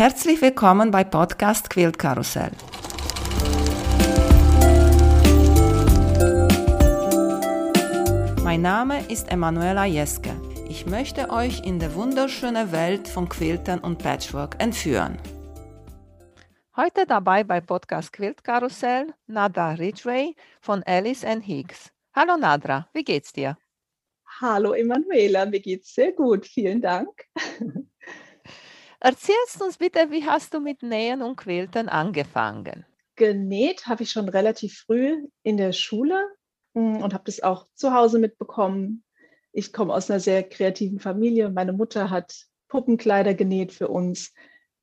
Herzlich willkommen bei Podcast Quilt Karussell. Mein Name ist Emanuela Jeske. Ich möchte euch in die wunderschöne Welt von Quiltern und Patchwork entführen. Heute dabei bei Podcast Quilt Karussell Nadra Ridgway von Alice and Higgs. Hallo Nadra, wie geht's dir? Hallo Emanuela, mir geht's sehr gut, vielen Dank. Erzählst uns bitte, wie hast du mit Nähen und Quilten angefangen? Genäht habe ich schon relativ früh in der Schule hm, und habe das auch zu Hause mitbekommen. Ich komme aus einer sehr kreativen Familie. Meine Mutter hat Puppenkleider genäht für uns,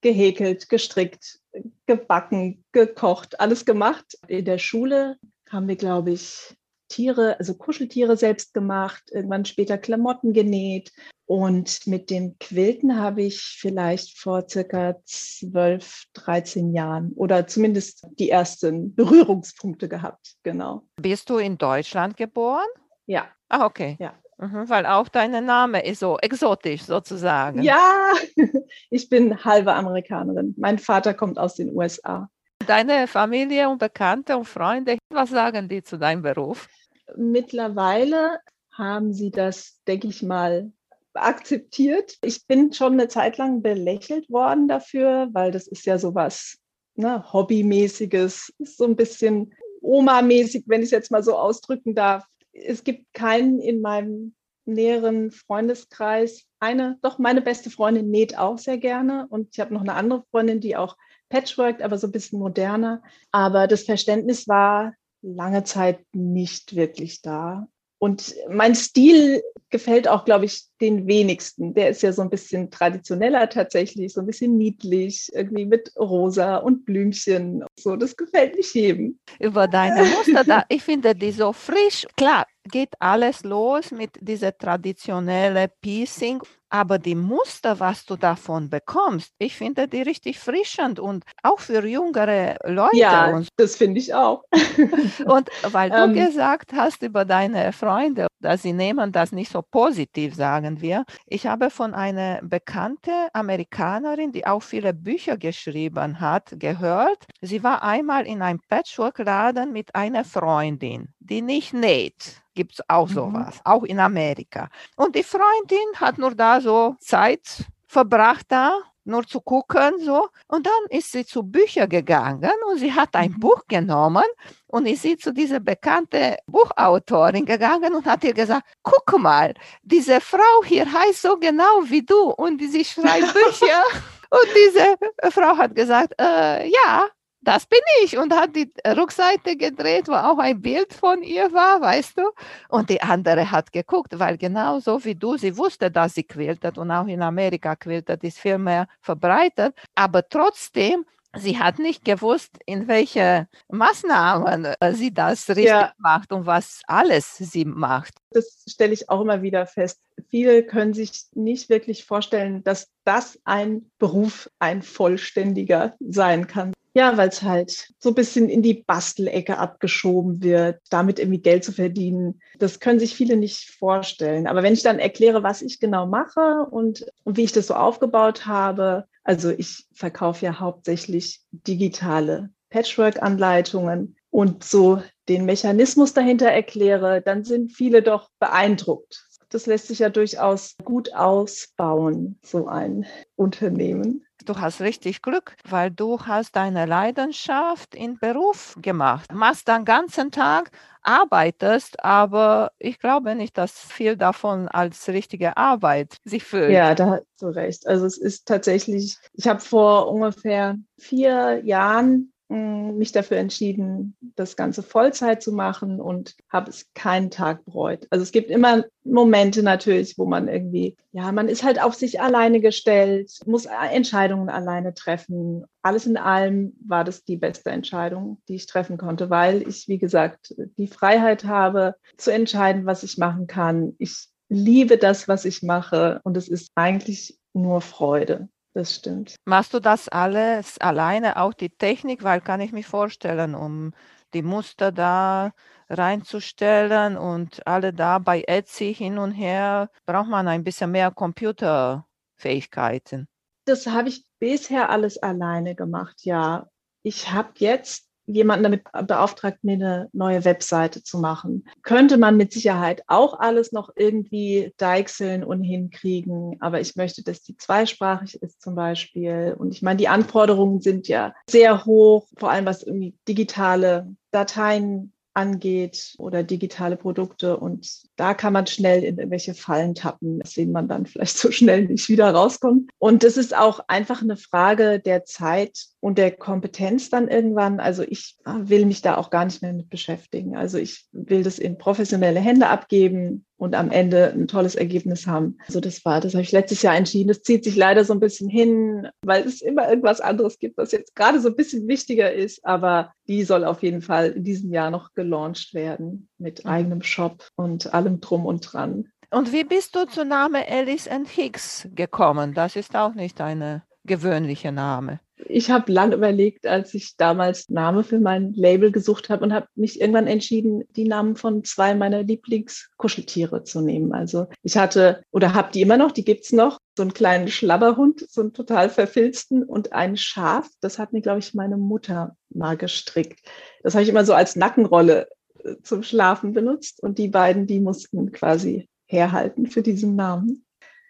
gehäkelt, gestrickt, gebacken, gekocht, alles gemacht. In der Schule haben wir, glaube ich, Tiere, also Kuscheltiere selbst gemacht, irgendwann später Klamotten genäht. Und mit dem Quilten habe ich vielleicht vor circa 12, 13 Jahren oder zumindest die ersten Berührungspunkte gehabt. Genau. Bist du in Deutschland geboren? Ja. Ah, okay. Ja. Mhm, weil auch dein Name ist so exotisch sozusagen. Ja, ich bin halbe Amerikanerin. Mein Vater kommt aus den USA. Deine Familie und Bekannte und Freunde, was sagen die zu deinem Beruf? Mittlerweile haben sie das, denke ich mal, akzeptiert. Ich bin schon eine Zeit lang belächelt worden dafür, weil das ist ja sowas ne, Hobbymäßiges, so ein bisschen Oma-mäßig, wenn ich es jetzt mal so ausdrücken darf. Es gibt keinen in meinem näheren Freundeskreis. Eine, doch meine beste Freundin näht auch sehr gerne und ich habe noch eine andere Freundin, die auch patchworkt, aber so ein bisschen moderner. Aber das Verständnis war lange Zeit nicht wirklich da. Und mein Stil gefällt auch, glaube ich, den wenigsten. Der ist ja so ein bisschen traditioneller tatsächlich, so ein bisschen niedlich, irgendwie mit Rosa und Blümchen. So, das gefällt nicht jedem. Über deine Muster, da, ich finde die so frisch. Klar, geht alles los mit dieser traditionellen Piecing aber die Muster, was du davon bekommst, ich finde die richtig frischend und auch für jüngere Leute. Ja, das finde ich auch. und weil du ähm, gesagt hast über deine Freunde, dass sie nehmen das nicht so positiv, sagen wir. Ich habe von einer bekannten Amerikanerin, die auch viele Bücher geschrieben hat, gehört. Sie war einmal in einem Patchwork-Laden mit einer Freundin, die nicht näht gibt es auch mhm. sowas, mhm. auch in Amerika. Und die Freundin hat nur da so Zeit verbracht da, nur zu gucken so. Und dann ist sie zu Büchern gegangen und sie hat ein mhm. Buch genommen und ist sie zu dieser bekannten Buchautorin gegangen und hat ihr gesagt, guck mal, diese Frau hier heißt so genau wie du und sie schreibt Bücher. und diese Frau hat gesagt, äh, ja, das bin ich und hat die Rückseite gedreht, wo auch ein Bild von ihr war, weißt du? Und die andere hat geguckt, weil genauso wie du, sie wusste, dass sie quiltet und auch in Amerika quiltet, ist viel mehr verbreitet, aber trotzdem sie hat nicht gewusst, in welche Maßnahmen äh, sie das richtig ja. macht und was alles sie macht. Das stelle ich auch immer wieder fest. Viele können sich nicht wirklich vorstellen, dass das ein Beruf, ein vollständiger sein kann. Ja, weil es halt so ein bisschen in die Bastelecke abgeschoben wird, damit irgendwie Geld zu verdienen. Das können sich viele nicht vorstellen. Aber wenn ich dann erkläre, was ich genau mache und, und wie ich das so aufgebaut habe, also ich verkaufe ja hauptsächlich digitale Patchwork-Anleitungen und so den Mechanismus dahinter erkläre, dann sind viele doch beeindruckt. Das lässt sich ja durchaus gut ausbauen, so ein Unternehmen du hast richtig Glück, weil du hast deine Leidenschaft in Beruf gemacht. Machst den ganzen Tag, arbeitest, aber ich glaube nicht, dass viel davon als richtige Arbeit sich fühlt. Ja, da hast du recht. Also es ist tatsächlich, ich habe vor ungefähr vier Jahren mich dafür entschieden, das Ganze Vollzeit zu machen und habe es keinen Tag bereut. Also es gibt immer Momente natürlich, wo man irgendwie, ja, man ist halt auf sich alleine gestellt, muss Entscheidungen alleine treffen. Alles in allem war das die beste Entscheidung, die ich treffen konnte, weil ich, wie gesagt, die Freiheit habe zu entscheiden, was ich machen kann. Ich liebe das, was ich mache und es ist eigentlich nur Freude das stimmt. Machst du das alles alleine, auch die Technik? Weil kann ich mich vorstellen, um die Muster da reinzustellen und alle da bei Etsy hin und her, braucht man ein bisschen mehr Computerfähigkeiten. Das habe ich bisher alles alleine gemacht, ja. Ich habe jetzt jemanden damit beauftragt, mir eine neue Webseite zu machen. Könnte man mit Sicherheit auch alles noch irgendwie deichseln und hinkriegen, aber ich möchte, dass die zweisprachig ist zum Beispiel. Und ich meine, die Anforderungen sind ja sehr hoch, vor allem was irgendwie digitale Dateien angeht oder digitale Produkte. Und da kann man schnell in irgendwelche Fallen tappen, aus denen man dann vielleicht so schnell nicht wieder rauskommt. Und es ist auch einfach eine Frage der Zeit und der Kompetenz dann irgendwann. Also ich will mich da auch gar nicht mehr mit beschäftigen. Also ich will das in professionelle Hände abgeben und am Ende ein tolles Ergebnis haben. Also das war, das habe ich letztes Jahr entschieden. Das zieht sich leider so ein bisschen hin, weil es immer irgendwas anderes gibt, was jetzt gerade so ein bisschen wichtiger ist. Aber die soll auf jeden Fall in diesem Jahr noch gelauncht werden mit mhm. eigenem Shop und allem drum und dran. Und wie bist du zu Name Alice and Hicks gekommen? Das ist auch nicht eine gewöhnliche Name ich habe lang überlegt, als ich damals Name für mein Label gesucht habe und habe mich irgendwann entschieden, die Namen von zwei meiner Lieblingskuscheltiere zu nehmen. Also ich hatte oder habe die immer noch, die gibt's noch, so einen kleinen Schlabberhund, so einen total verfilzten und ein Schaf. Das hat mir, glaube ich, meine Mutter mal gestrickt. Das habe ich immer so als Nackenrolle äh, zum Schlafen benutzt und die beiden, die mussten quasi herhalten für diesen Namen.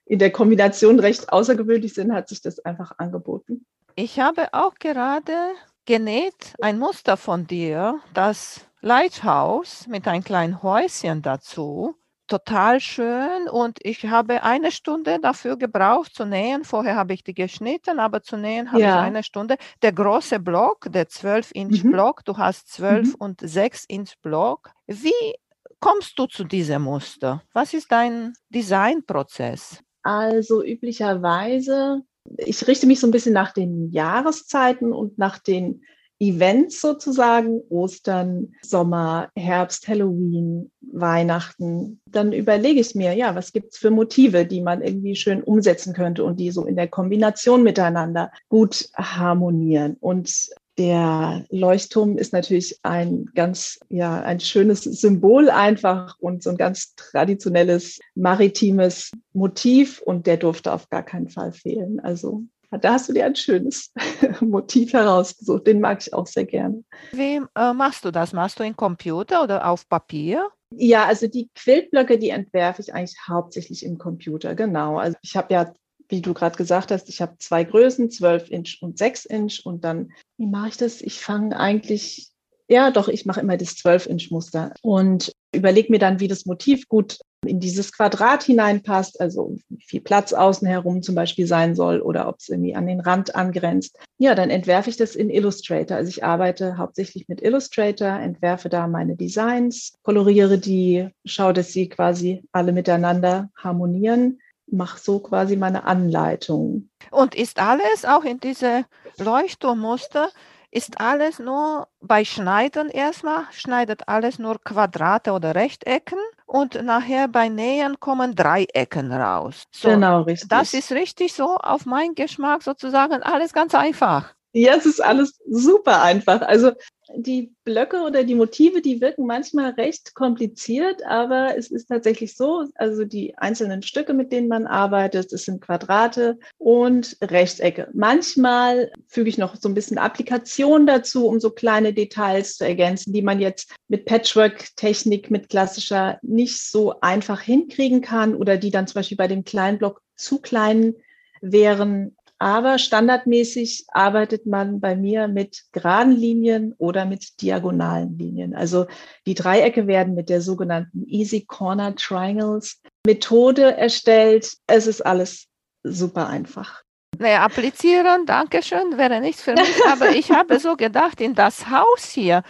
In der Kombination recht außergewöhnlich sind, hat sich das einfach angeboten. Ich habe auch gerade genäht ein Muster von dir, das Lighthouse mit einem kleinen Häuschen dazu. Total schön und ich habe eine Stunde dafür gebraucht zu nähen. Vorher habe ich die geschnitten, aber zu nähen habe ja. ich eine Stunde. Der große Block, der 12-Inch-Block, mhm. du hast 12 mhm. und 6-Inch-Block. Wie kommst du zu diesem Muster? Was ist dein Designprozess? Also üblicherweise ich richte mich so ein bisschen nach den Jahreszeiten und nach den Events sozusagen, Ostern, Sommer, Herbst, Halloween, Weihnachten, dann überlege ich mir, ja, was gibt es für Motive, die man irgendwie schön umsetzen könnte und die so in der Kombination miteinander gut harmonieren. Und der Leuchtturm ist natürlich ein ganz, ja, ein schönes Symbol einfach und so ein ganz traditionelles maritimes Motiv und der durfte auf gar keinen Fall fehlen. Also da hast du dir ein schönes Motiv herausgesucht. Den mag ich auch sehr gerne. Wie äh, machst du das? Machst du in Computer oder auf Papier? Ja, also die Quiltblöcke, die entwerfe ich eigentlich hauptsächlich im Computer, genau. Also ich habe ja wie du gerade gesagt hast, ich habe zwei Größen, 12 Inch und 6 Inch. Und dann, wie mache ich das? Ich fange eigentlich, ja doch, ich mache immer das 12 Inch Muster und überlege mir dann, wie das Motiv gut in dieses Quadrat hineinpasst, also wie viel Platz außen herum zum Beispiel sein soll oder ob es irgendwie an den Rand angrenzt. Ja, dann entwerfe ich das in Illustrator. Also ich arbeite hauptsächlich mit Illustrator, entwerfe da meine Designs, koloriere die, schaue, dass sie quasi alle miteinander harmonieren mache so quasi meine Anleitung. Und ist alles auch in diese Leuchtturmmuster, ist alles nur bei Schneiden erstmal, schneidet alles nur Quadrate oder Rechtecken und nachher bei Nähen kommen Dreiecken raus. So, genau, richtig. Das ist richtig so auf meinen Geschmack sozusagen alles ganz einfach. Ja, es ist alles super einfach. Also die Blöcke oder die Motive, die wirken manchmal recht kompliziert, aber es ist tatsächlich so, also die einzelnen Stücke, mit denen man arbeitet, das sind Quadrate und Rechtecke. Manchmal füge ich noch so ein bisschen Applikation dazu, um so kleine Details zu ergänzen, die man jetzt mit Patchwork-Technik, mit klassischer nicht so einfach hinkriegen kann oder die dann zum Beispiel bei dem kleinen Block zu klein wären. Aber standardmäßig arbeitet man bei mir mit geraden Linien oder mit diagonalen Linien. Also die Dreiecke werden mit der sogenannten Easy Corner Triangles Methode erstellt. Es ist alles super einfach. Naja, applizieren, danke schön, wäre nichts für mich. Aber ich habe so gedacht, in das Haus hier,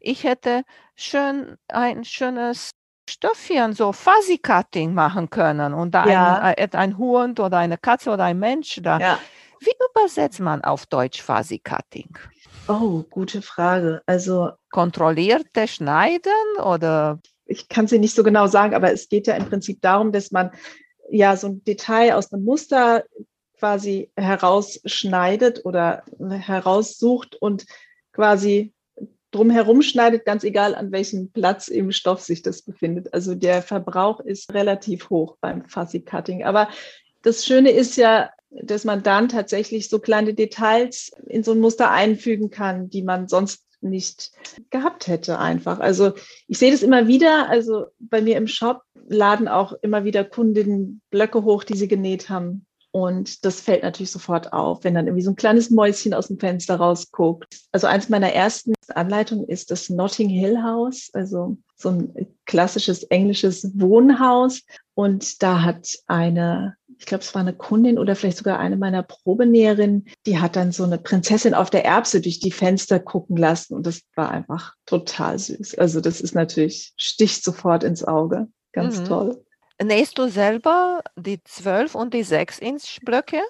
ich hätte schön ein schönes Stoffchen, so Fuzzy Cutting machen können und da ja. ein, äh, ein, Hund oder eine Katze oder ein Mensch da. Ja. Wie übersetzt man auf Deutsch Fuzzy Cutting? Oh, gute Frage. Also kontrollierte Schneiden oder? Ich kann sie nicht so genau sagen, aber es geht ja im Prinzip darum, dass man ja so ein Detail aus einem Muster quasi herausschneidet oder heraussucht und quasi drumherum schneidet, ganz egal an welchem Platz im Stoff sich das befindet. Also der Verbrauch ist relativ hoch beim Fuzzy Cutting. Aber das Schöne ist ja, dass man dann tatsächlich so kleine Details in so ein Muster einfügen kann, die man sonst nicht gehabt hätte einfach. Also ich sehe das immer wieder. Also bei mir im Shop laden auch immer wieder Kundinnen Blöcke hoch, die sie genäht haben. Und das fällt natürlich sofort auf, wenn dann irgendwie so ein kleines Mäuschen aus dem Fenster rausguckt. Also eins meiner ersten Anleitungen ist das Notting Hill House, also so ein klassisches englisches Wohnhaus. Und da hat eine, ich glaube, es war eine Kundin oder vielleicht sogar eine meiner Probenäherinnen, die hat dann so eine Prinzessin auf der Erbse durch die Fenster gucken lassen. Und das war einfach total süß. Also das ist natürlich, sticht sofort ins Auge. Ganz mhm. toll. Nähst du selber die 12 und die 6 Inch Blöcke?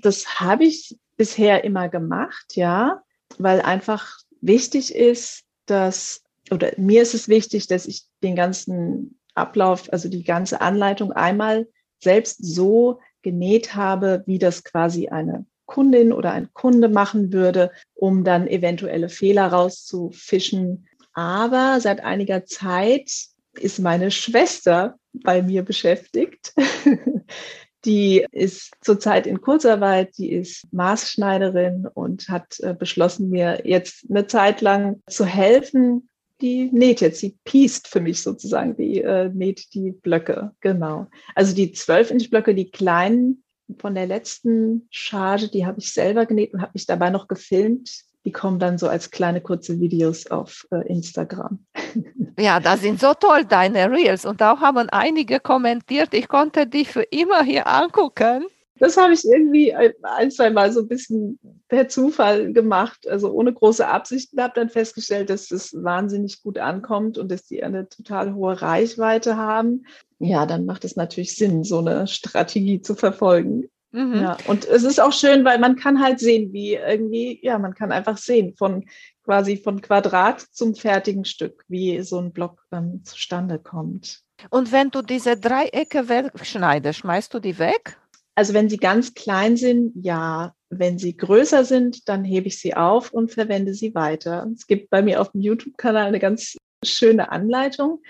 Das habe ich bisher immer gemacht, ja, weil einfach wichtig ist, dass, oder mir ist es wichtig, dass ich den ganzen Ablauf, also die ganze Anleitung einmal selbst so genäht habe, wie das quasi eine Kundin oder ein Kunde machen würde, um dann eventuelle Fehler rauszufischen. Aber seit einiger Zeit ist meine Schwester bei mir beschäftigt. Die ist zurzeit in Kurzarbeit, die ist Maßschneiderin und hat äh, beschlossen, mir jetzt eine Zeit lang zu helfen. Die näht jetzt, sie piest für mich sozusagen, die äh, näht die Blöcke, genau. Also die 12-Inch-Blöcke, die kleinen von der letzten Charge, die habe ich selber genäht und habe mich dabei noch gefilmt die kommen dann so als kleine kurze Videos auf äh, Instagram. Ja, das sind so toll, deine Reels. Und auch haben einige kommentiert, ich konnte dich für immer hier angucken. Das habe ich irgendwie ein, zwei Mal so ein bisschen per Zufall gemacht, also ohne große Absichten, habe dann festgestellt, dass es wahnsinnig gut ankommt und dass die eine total hohe Reichweite haben. Ja, dann macht es natürlich Sinn, so eine Strategie zu verfolgen. Mhm. Ja, und es ist auch schön, weil man kann halt sehen, wie irgendwie, ja, man kann einfach sehen, von quasi von Quadrat zum fertigen Stück, wie so ein Block ähm, zustande kommt. Und wenn du diese Dreiecke wegschneidest, schmeißt du die weg? Also wenn sie ganz klein sind, ja. Wenn sie größer sind, dann hebe ich sie auf und verwende sie weiter. Es gibt bei mir auf dem YouTube-Kanal eine ganz schöne Anleitung.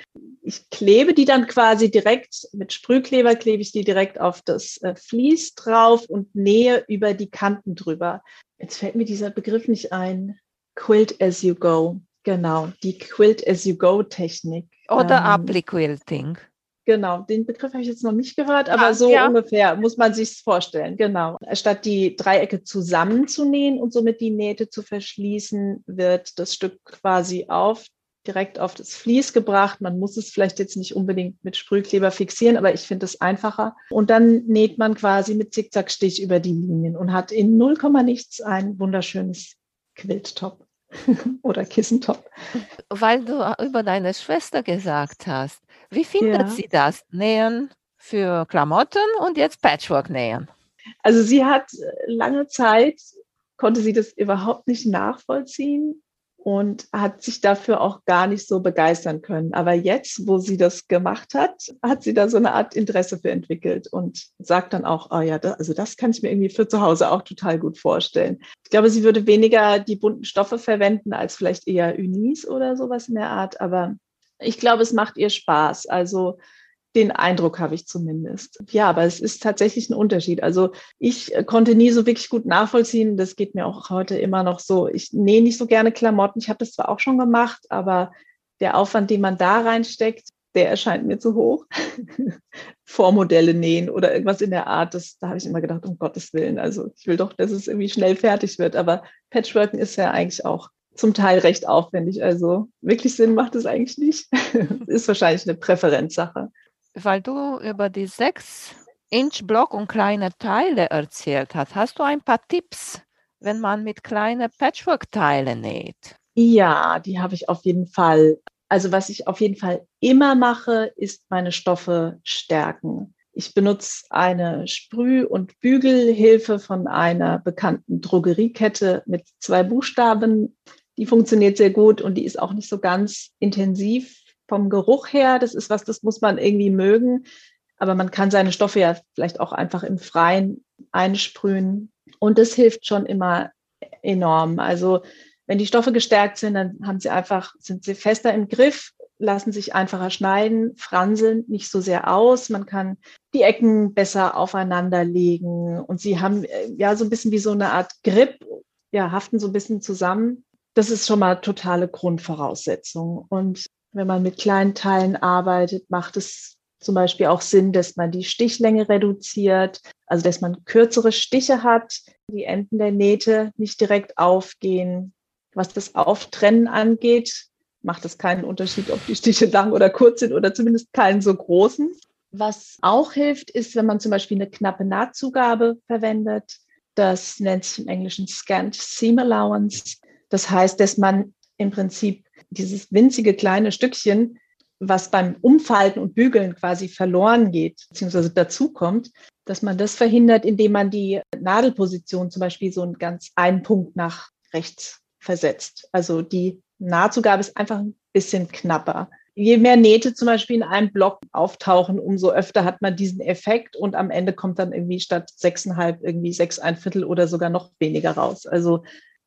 Ich klebe die dann quasi direkt mit Sprühkleber, klebe ich die direkt auf das äh, Vlies drauf und nähe über die Kanten drüber. Jetzt fällt mir dieser Begriff nicht ein. Quilt as you go. Genau, die Quilt as you go Technik. Oder ähm, Appliquilting. Genau, den Begriff habe ich jetzt noch nicht gehört, aber ja, so ja. ungefähr muss man sich vorstellen. Genau. Statt die Dreiecke zusammenzunähen und somit die Nähte zu verschließen, wird das Stück quasi auf direkt auf das Vlies gebracht. Man muss es vielleicht jetzt nicht unbedingt mit Sprühkleber fixieren, aber ich finde es einfacher. Und dann näht man quasi mit Zickzackstich über die Linien und hat in 0, nichts ein wunderschönes Quilttop oder Kissentop. Weil du über deine Schwester gesagt hast, wie findet ja. sie das? Nähen für Klamotten und jetzt Patchwork nähen. Also sie hat lange Zeit, konnte sie das überhaupt nicht nachvollziehen und hat sich dafür auch gar nicht so begeistern können. Aber jetzt, wo sie das gemacht hat, hat sie da so eine Art Interesse für entwickelt und sagt dann auch, oh ja, das, also das kann ich mir irgendwie für zu Hause auch total gut vorstellen. Ich glaube, sie würde weniger die bunten Stoffe verwenden als vielleicht eher Unis oder sowas in der Art. Aber ich glaube, es macht ihr Spaß. Also den Eindruck habe ich zumindest. Ja, aber es ist tatsächlich ein Unterschied. Also ich äh, konnte nie so wirklich gut nachvollziehen. Das geht mir auch heute immer noch so. Ich nähe nicht so gerne Klamotten. Ich habe das zwar auch schon gemacht, aber der Aufwand, den man da reinsteckt, der erscheint mir zu hoch. Vormodelle nähen oder irgendwas in der Art, das, da habe ich immer gedacht, um Gottes Willen. Also ich will doch, dass es irgendwie schnell fertig wird. Aber Patchworken ist ja eigentlich auch zum Teil recht aufwendig. Also wirklich Sinn macht es eigentlich nicht. ist wahrscheinlich eine Präferenzsache weil du über die 6-Inch-Block und kleine Teile erzählt hast, hast du ein paar Tipps, wenn man mit kleinen Patchwork-Teilen näht? Ja, die habe ich auf jeden Fall. Also was ich auf jeden Fall immer mache, ist meine Stoffe stärken. Ich benutze eine Sprüh- und Bügelhilfe von einer bekannten Drogeriekette mit zwei Buchstaben. Die funktioniert sehr gut und die ist auch nicht so ganz intensiv vom Geruch her, das ist was, das muss man irgendwie mögen. Aber man kann seine Stoffe ja vielleicht auch einfach im Freien einsprühen. Und das hilft schon immer enorm. Also wenn die Stoffe gestärkt sind, dann haben sie einfach, sind sie fester im Griff lassen sich einfacher schneiden, franseln nicht so sehr aus. Man kann die Ecken besser aufeinander legen und sie haben äh, ja so ein bisschen wie so eine Art Grip, ja, haften so ein bisschen zusammen. Das ist schon mal totale Grundvoraussetzung. Und wenn man mit kleinen Teilen arbeitet, macht es zum Beispiel auch Sinn, dass man die Stichlänge reduziert, also dass man kürzere Stiche hat, die Enden der Nähte nicht direkt aufgehen. Was das Auftrennen angeht, macht es keinen Unterschied, ob die Stiche lang oder kurz sind oder zumindest keinen so großen. Was auch hilft, ist, wenn man zum Beispiel eine knappe Nahtzugabe verwendet. Das nennt sich im Englischen Scant Seam Allowance. Das heißt, dass man im Prinzip dieses winzige kleine Stückchen, was beim Umfalten und Bügeln quasi verloren geht, beziehungsweise dazukommt, dass man das verhindert, indem man die Nadelposition zum Beispiel so einen ganz einen Punkt nach rechts versetzt. Also die Nahtzugabe ist einfach ein bisschen knapper. Je mehr Nähte zum Beispiel in einem Block auftauchen, umso öfter hat man diesen Effekt und am Ende kommt dann irgendwie statt sechseinhalb irgendwie sechs ein Viertel oder sogar noch weniger raus. Also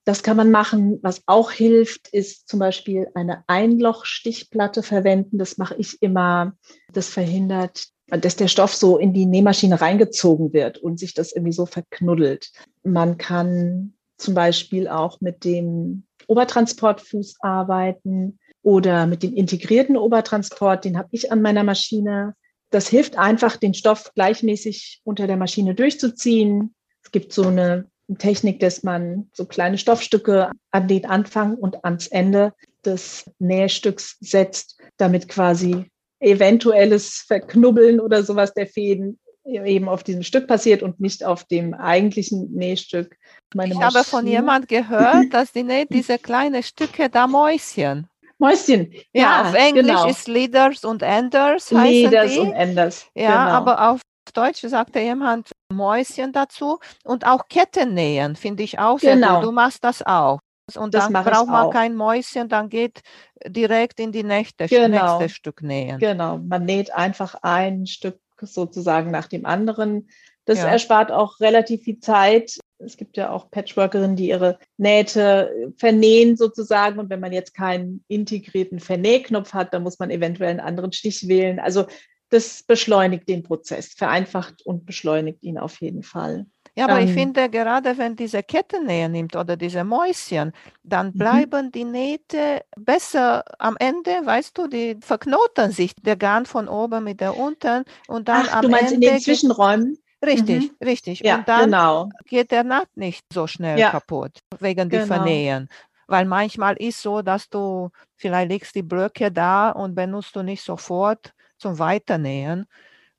das kann man machen. Was auch hilft, ist zum Beispiel eine Einlochstichplatte verwenden. Das mache ich immer. Das verhindert, dass der Stoff so in die Nähmaschine reingezogen wird und sich das irgendwie so verknuddelt. Man kann zum Beispiel auch mit dem Obertransportfuß arbeiten oder mit dem integrierten Obertransport. Den habe ich an meiner Maschine. Das hilft einfach, den Stoff gleichmäßig unter der Maschine durchzuziehen. Es gibt so eine Technik, dass man so kleine Stoffstücke an den Anfang und ans Ende des Nähstücks setzt, damit quasi eventuelles Verknubbeln oder sowas der Fäden eben auf diesem Stück passiert und nicht auf dem eigentlichen Nähstück. Meine ich Maschine. habe von jemand gehört, dass die näht diese kleinen Stücke da Mäuschen. Mäuschen, ja, ja auf Englisch genau. ist Leaders und Enders. Leaders und Enders. Ja, genau. aber auf Deutsch sagte jemand Mäuschen dazu und auch Kettennähen finde ich auch sehr genau. gut. Du machst das auch. Und das dann braucht man kein Mäuschen, dann geht direkt in die nächste, genau. nächste Stück nähen. Genau, man näht einfach ein Stück sozusagen nach dem anderen. Das ja. erspart auch relativ viel Zeit. Es gibt ja auch Patchworkerinnen, die ihre Nähte vernähen sozusagen. Und wenn man jetzt keinen integrierten Vernähknopf hat, dann muss man eventuell einen anderen Stich wählen. Also das beschleunigt den Prozess, vereinfacht und beschleunigt ihn auf jeden Fall. Ja, aber ähm, ich finde, gerade wenn diese Kettennähe nimmt oder diese Mäuschen, dann mhm. bleiben die Nähte besser am Ende, weißt du, die verknoten sich, der Garn von oben mit der unten und dann Ach, am du meinst Ende in den Zwischenräumen? Richtig, mhm. richtig. Ja, und dann genau. geht der Naht nicht so schnell ja. kaputt wegen genau. die Vernähen. Weil manchmal ist so, dass du vielleicht legst die Blöcke da und benutzt du nicht sofort zum Weiternähen.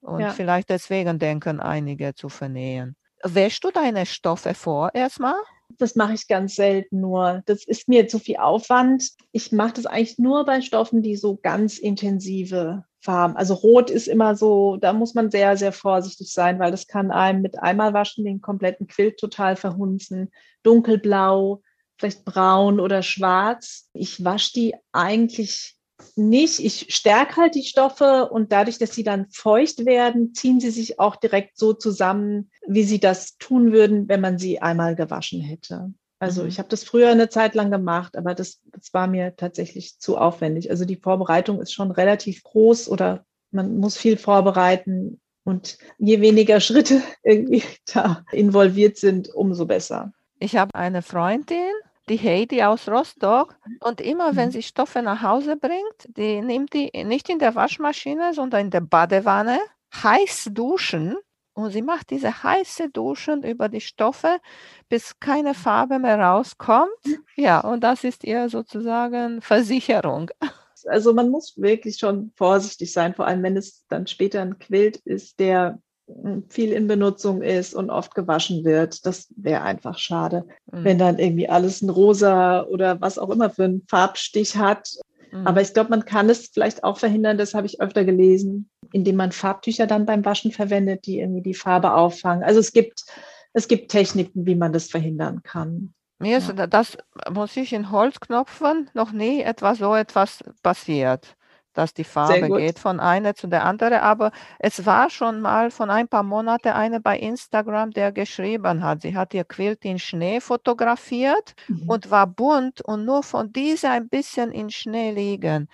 Und ja. vielleicht deswegen denken einige zu vernähen. Wäschst du deine Stoffe vor erstmal? Das mache ich ganz selten nur. Das ist mir zu viel Aufwand. Ich mache das eigentlich nur bei Stoffen, die so ganz intensive Farben. Also Rot ist immer so, da muss man sehr, sehr vorsichtig sein, weil das kann einem mit einmal waschen den kompletten Quilt total verhunzen. Dunkelblau, vielleicht braun oder schwarz. Ich wasche die eigentlich nicht. Ich stärke halt die Stoffe und dadurch, dass sie dann feucht werden, ziehen sie sich auch direkt so zusammen, wie sie das tun würden, wenn man sie einmal gewaschen hätte. Also mhm. ich habe das früher eine Zeit lang gemacht, aber das, das war mir tatsächlich zu aufwendig. Also die Vorbereitung ist schon relativ groß oder man muss viel vorbereiten und je weniger Schritte irgendwie da involviert sind, umso besser. Ich habe eine Freundin, die Heidi aus Rostock. Und immer wenn mhm. sie Stoffe nach Hause bringt, die nimmt die nicht in der Waschmaschine, sondern in der Badewanne, heiß duschen. Und sie macht diese heiße Duschen über die Stoffe, bis keine Farbe mehr rauskommt. Ja, und das ist ihr sozusagen Versicherung. Also man muss wirklich schon vorsichtig sein, vor allem wenn es dann später ein Quilt ist, der viel in Benutzung ist und oft gewaschen wird. Das wäre einfach schade, mhm. wenn dann irgendwie alles ein rosa oder was auch immer für einen Farbstich hat. Mhm. Aber ich glaube, man kann es vielleicht auch verhindern, das habe ich öfter gelesen, indem man Farbtücher dann beim Waschen verwendet, die irgendwie die Farbe auffangen. Also es gibt, es gibt Techniken, wie man das verhindern kann. Mir ist ja. das, muss ich in Holzknopfen noch nie etwas so etwas passiert. Dass die Farbe geht von einer zu der anderen. Aber es war schon mal von ein paar Monaten eine bei Instagram, der geschrieben hat, sie hat ihr Quilt in Schnee fotografiert mhm. und war bunt und nur von dieser ein bisschen in Schnee liegen.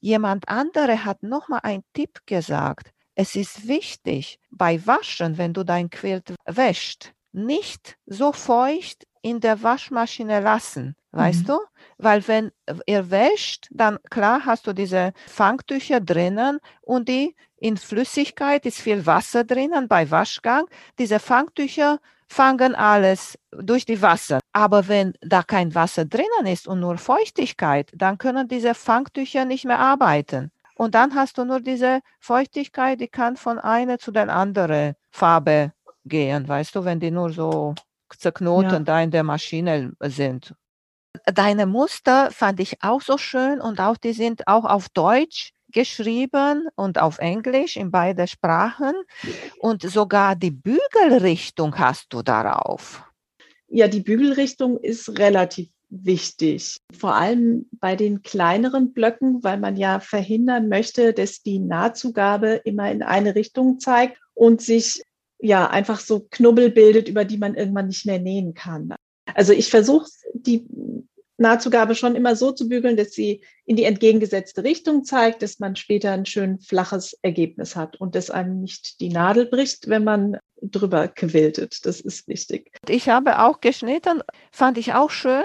Jemand andere hat nochmal einen Tipp gesagt. Es ist wichtig bei Waschen, wenn du dein Quilt wäschst, nicht so feucht in der Waschmaschine lassen, weißt mhm. du? Weil wenn ihr wäscht, dann klar hast du diese Fangtücher drinnen und die in Flüssigkeit ist viel Wasser drinnen bei Waschgang. Diese Fangtücher fangen alles durch die Wasser. Aber wenn da kein Wasser drinnen ist und nur Feuchtigkeit, dann können diese Fangtücher nicht mehr arbeiten. Und dann hast du nur diese Feuchtigkeit, die kann von einer zu der anderen Farbe gehen, weißt du, wenn die nur so zerknoten ja. da in der Maschine sind. Deine Muster fand ich auch so schön und auch die sind auch auf Deutsch geschrieben und auf Englisch in beide Sprachen und sogar die Bügelrichtung hast du darauf. Ja, die Bügelrichtung ist relativ wichtig, vor allem bei den kleineren Blöcken, weil man ja verhindern möchte, dass die Nahtzugabe immer in eine Richtung zeigt und sich ja einfach so Knubbel bildet, über die man irgendwann nicht mehr nähen kann. Also ich versuche die Nahtzugabe schon immer so zu bügeln, dass sie in die entgegengesetzte Richtung zeigt, dass man später ein schön flaches Ergebnis hat und dass einem nicht die Nadel bricht, wenn man drüber quiltet. Das ist wichtig. Ich habe auch geschnitten, fand ich auch schön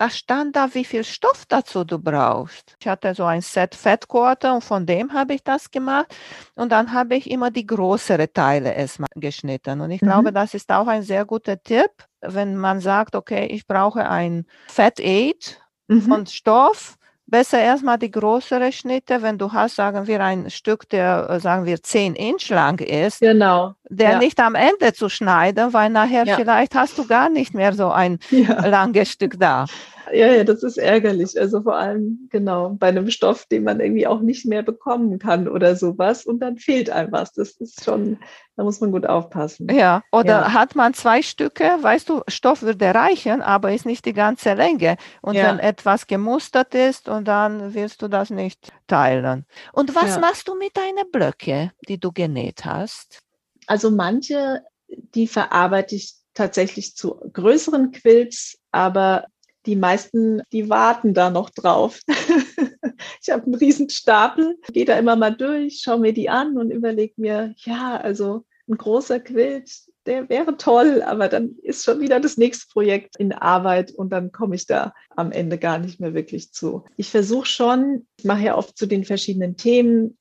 da stand da, wie viel Stoff dazu du brauchst. Ich hatte so ein Set Fettquarter und von dem habe ich das gemacht. Und dann habe ich immer die größeren Teile erstmal geschnitten. Und ich mhm. glaube, das ist auch ein sehr guter Tipp, wenn man sagt, okay, ich brauche ein Fett Aid mhm. von Stoff besser erstmal die größere Schnitte, wenn du hast, sagen wir, ein Stück, der, äh, sagen wir, 10 Inch lang ist, genau. Der ja. nicht am Ende zu schneiden, weil nachher ja. vielleicht hast du gar nicht mehr so ein ja. langes Stück da ja, ja, das ist ärgerlich. Also vor allem, genau, bei einem Stoff, den man irgendwie auch nicht mehr bekommen kann oder sowas und dann fehlt einem was. Das ist schon, da muss man gut aufpassen. Ja, oder ja. hat man zwei Stücke, weißt du, Stoff würde reichen, aber ist nicht die ganze Länge. Und ja. wenn etwas gemustert ist und dann wirst du das nicht teilen. Und was ja. machst du mit deinen Blöcke, die du genäht hast? Also manche, die verarbeite ich tatsächlich zu größeren Quilts, aber die meisten, die warten da noch drauf. ich habe einen riesen Stapel, gehe da immer mal durch, schaue mir die an und überlege mir, ja, also ein großer Quilt, der wäre toll, aber dann ist schon wieder das nächste Projekt in Arbeit und dann komme ich da am Ende gar nicht mehr wirklich zu. Ich versuche schon, ich mache ja oft zu den verschiedenen Themen,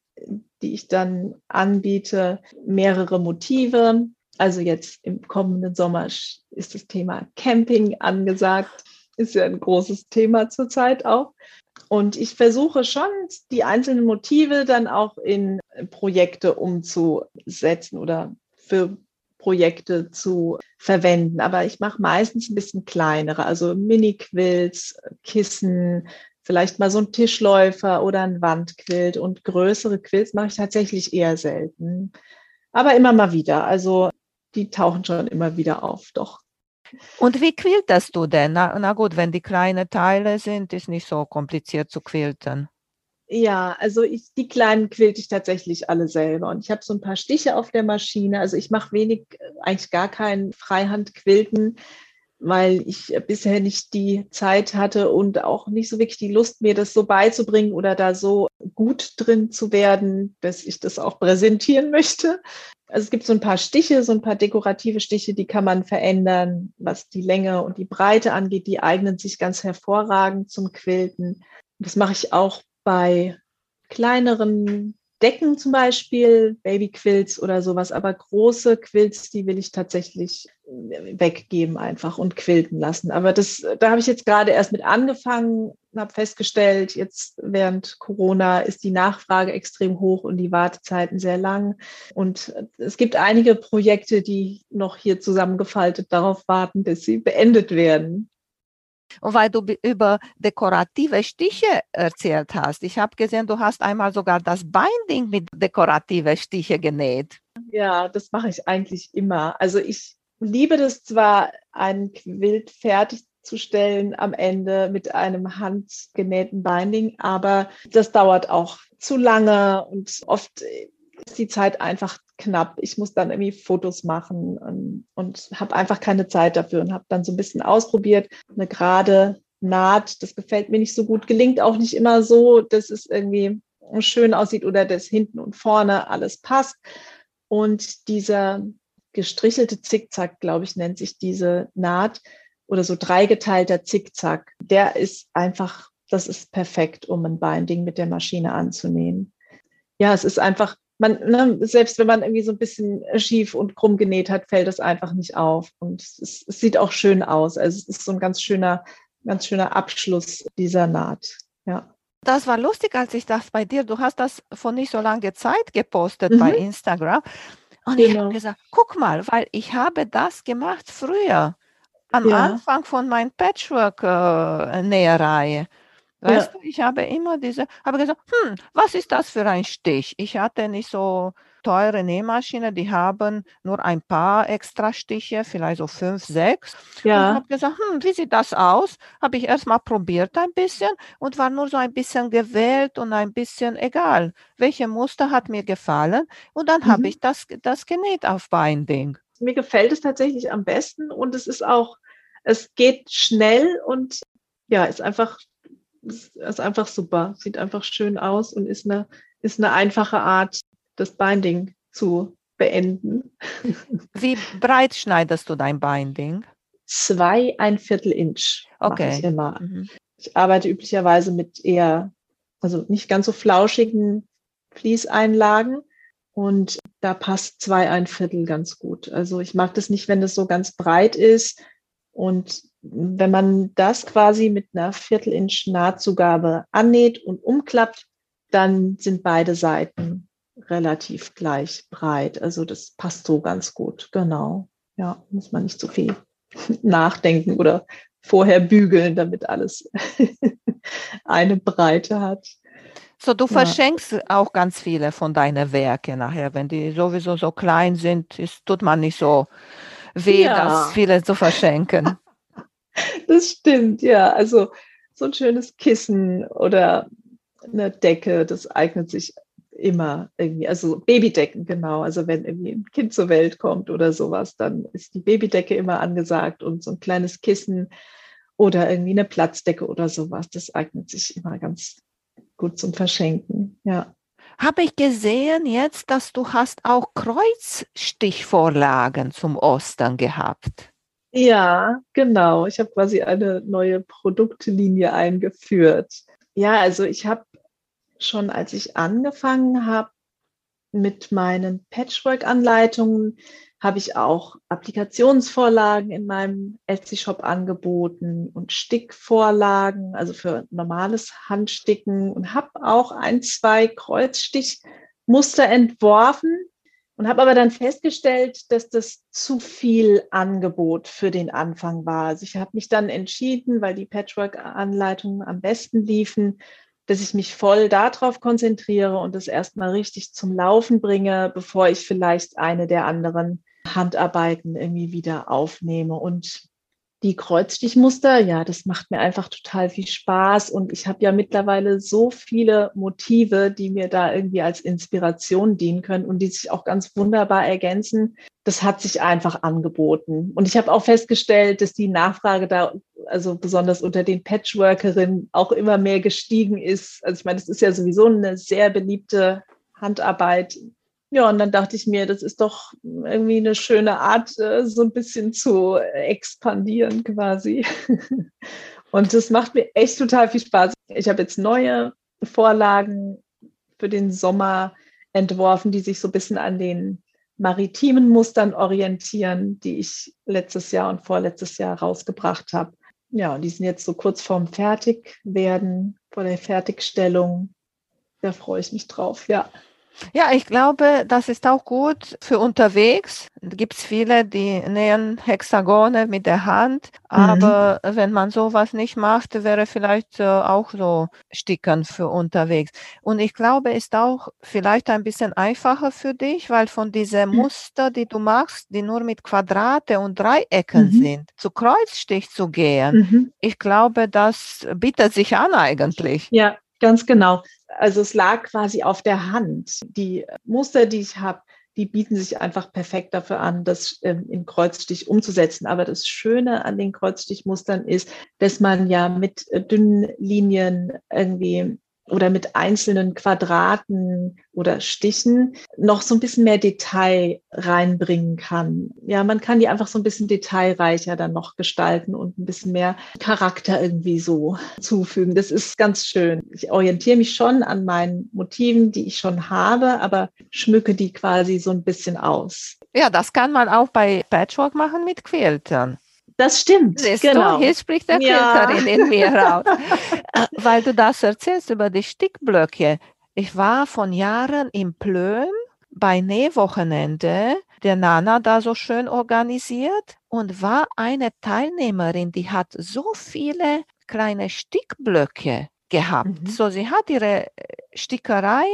die ich dann anbiete, mehrere Motive. Also jetzt im kommenden Sommer ist das Thema Camping angesagt ist ja ein großes Thema zurzeit auch. Und ich versuche schon, die einzelnen Motive dann auch in Projekte umzusetzen oder für Projekte zu verwenden. Aber ich mache meistens ein bisschen kleinere, also Mini-Quilts, Kissen, vielleicht mal so ein Tischläufer oder ein Wandquilt. Und größere Quilts mache ich tatsächlich eher selten. Aber immer mal wieder. Also die tauchen schon immer wieder auf, doch. Und wie quiltest du denn? Na, na gut, wenn die kleinen Teile sind, ist nicht so kompliziert zu quilten. Ja, also ich, die kleinen quilte ich tatsächlich alle selber. Und ich habe so ein paar Stiche auf der Maschine. Also ich mache wenig, eigentlich gar kein Freihandquilten, weil ich bisher nicht die Zeit hatte und auch nicht so wirklich die Lust, mir das so beizubringen oder da so gut drin zu werden, dass ich das auch präsentieren möchte. Also es gibt so ein paar Stiche, so ein paar dekorative Stiche, die kann man verändern, was die Länge und die Breite angeht. Die eignen sich ganz hervorragend zum Quilten. Das mache ich auch bei kleineren Decken zum Beispiel, Babyquilts oder sowas, aber große Quilts, die will ich tatsächlich äh, weggeben einfach und quilten lassen. Aber das, da habe ich jetzt gerade erst mit angefangen, habe festgestellt, jetzt während Corona ist die Nachfrage extrem hoch und die Wartezeiten sehr lang. Und es gibt einige Projekte, die noch hier zusammengefaltet darauf warten, bis sie beendet werden. Und weil du über dekorative Stiche erzählt hast, ich habe gesehen, du hast einmal sogar das Binding mit dekorative Stiche genäht. Ja, das mache ich eigentlich immer. Also ich liebe das zwar, ein Quilt fertigzustellen am Ende mit einem handgenähten Binding, aber das dauert auch zu lange und oft ist die Zeit einfach knapp. Ich muss dann irgendwie Fotos machen und, und habe einfach keine Zeit dafür und habe dann so ein bisschen ausprobiert, eine gerade Naht, das gefällt mir nicht so gut, gelingt auch nicht immer so, dass es irgendwie schön aussieht oder dass hinten und vorne alles passt. Und dieser gestrichelte Zickzack, glaube ich, nennt sich diese Naht oder so dreigeteilter Zickzack, der ist einfach, das ist perfekt, um ein Binding mit der Maschine anzunehmen. Ja, es ist einfach, man, ne, selbst wenn man irgendwie so ein bisschen schief und krumm genäht hat, fällt es einfach nicht auf. Und es, es sieht auch schön aus. Also es ist so ein ganz schöner, ganz schöner Abschluss dieser Naht. Ja. Das war lustig, als ich das bei dir, du hast das vor nicht so langer Zeit gepostet mhm. bei Instagram. Und genau. ich habe gesagt, guck mal, weil ich habe das gemacht früher, am ja. Anfang von meiner Patchwork-Näherreihe. Äh, weißt ja. du, ich habe immer diese, habe gesagt, hm, was ist das für ein Stich? Ich hatte nicht so teure Nähmaschine, die haben nur ein paar extra Stiche, vielleicht so fünf, sechs. Ja. Und habe gesagt, hm, wie sieht das aus? Habe ich erst mal probiert ein bisschen und war nur so ein bisschen gewählt und ein bisschen egal, welche Muster hat mir gefallen. Und dann mhm. habe ich das, das genäht auf Binding. Mir gefällt es tatsächlich am besten und es ist auch, es geht schnell und ja, ist einfach, ist einfach super. Sieht einfach schön aus und ist eine, ist eine einfache Art, das Binding zu beenden. Wie breit schneidest du dein Binding? Zwei, ein Viertel Inch. Okay. Ich immer. Mhm. Ich arbeite üblicherweise mit eher, also nicht ganz so flauschigen Fließeinlagen. Und da passt zwei, ein Viertel ganz gut. Also ich mag das nicht, wenn das so ganz breit ist. Und wenn man das quasi mit einer Viertel-Inch Nahtzugabe annäht und umklappt, dann sind beide Seiten relativ gleich breit. Also das passt so ganz gut. Genau. Ja, muss man nicht zu so viel nachdenken oder vorher bügeln, damit alles eine Breite hat. So, du ja. verschenkst auch ganz viele von deinen Werken nachher. Wenn die sowieso so klein sind, ist, tut man nicht so weh, ja. das viele zu verschenken. Das stimmt, ja. Also so ein schönes Kissen oder eine Decke, das eignet sich immer irgendwie, also Babydecken, genau. Also wenn irgendwie ein Kind zur Welt kommt oder sowas, dann ist die Babydecke immer angesagt und so ein kleines Kissen oder irgendwie eine Platzdecke oder sowas. Das eignet sich immer ganz gut zum Verschenken, ja. Habe ich gesehen jetzt, dass du hast auch Kreuzstichvorlagen zum Ostern gehabt. Ja, genau. Ich habe quasi eine neue Produktlinie eingeführt. Ja, also ich habe schon als ich angefangen habe mit meinen Patchwork-Anleitungen, habe ich auch Applikationsvorlagen in meinem Etsy-Shop angeboten und Stickvorlagen, also für normales Handsticken und habe auch ein, zwei Kreuzstichmuster entworfen und habe aber dann festgestellt, dass das zu viel Angebot für den Anfang war. Also ich habe mich dann entschieden, weil die Patchwork-Anleitungen am besten liefen, dass ich mich voll darauf konzentriere und das erstmal richtig zum Laufen bringe, bevor ich vielleicht eine der anderen Handarbeiten irgendwie wieder aufnehme. Und die Kreuzstichmuster, ja, das macht mir einfach total viel Spaß. Und ich habe ja mittlerweile so viele Motive, die mir da irgendwie als Inspiration dienen können und die sich auch ganz wunderbar ergänzen. Das hat sich einfach angeboten. Und ich habe auch festgestellt, dass die Nachfrage da, also besonders unter den Patchworkerinnen, auch immer mehr gestiegen ist. Also ich meine, das ist ja sowieso eine sehr beliebte Handarbeit ja, und dann dachte ich mir, das ist doch irgendwie eine schöne Art, äh, so ein bisschen zu expandieren quasi. Und das macht mir echt total viel Spaß. Ich habe jetzt neue Vorlagen für den Sommer entworfen, die sich so ein bisschen an den maritimen Mustern orientieren, die ich letztes Jahr und vorletztes Jahr rausgebracht habe. Ja, und die sind jetzt so kurz vorm Fertigwerden, vor der Fertigstellung. Da freue ich mich drauf, ja. Ja, ich glaube, das ist auch gut für unterwegs. Gibt es viele, die nähen Hexagone mit der Hand, aber mhm. wenn man sowas nicht macht, wäre vielleicht äh, auch so Stickern für unterwegs. Und ich glaube, ist auch vielleicht ein bisschen einfacher für dich, weil von diesen mhm. Muster, die du machst, die nur mit Quadrate und Dreiecken mhm. sind, zu Kreuzstich zu gehen, mhm. ich glaube, das bietet sich an eigentlich. Ja, ganz genau. Also es lag quasi auf der Hand. Die Muster, die ich habe, die bieten sich einfach perfekt dafür an, das ähm, in Kreuzstich umzusetzen. Aber das Schöne an den Kreuzstichmustern ist, dass man ja mit äh, dünnen Linien irgendwie oder mit einzelnen Quadraten oder Stichen noch so ein bisschen mehr Detail reinbringen kann. Ja, man kann die einfach so ein bisschen detailreicher dann noch gestalten und ein bisschen mehr Charakter irgendwie so zufügen. Das ist ganz schön. Ich orientiere mich schon an meinen Motiven, die ich schon habe, aber schmücke die quasi so ein bisschen aus. Ja, das kann man auch bei Patchwork machen mit Quiltern. Das stimmt. Siehst genau. Du, hier spricht der ja. Quilterin in mir raus. Äh, weil du das erzählst über die Stickblöcke. Ich war von Jahren im Plön bei Nähwochenende, der Nana da so schön organisiert und war eine Teilnehmerin, die hat so viele kleine Stickblöcke gehabt. Mhm. So, sie hat ihre äh, Stickerei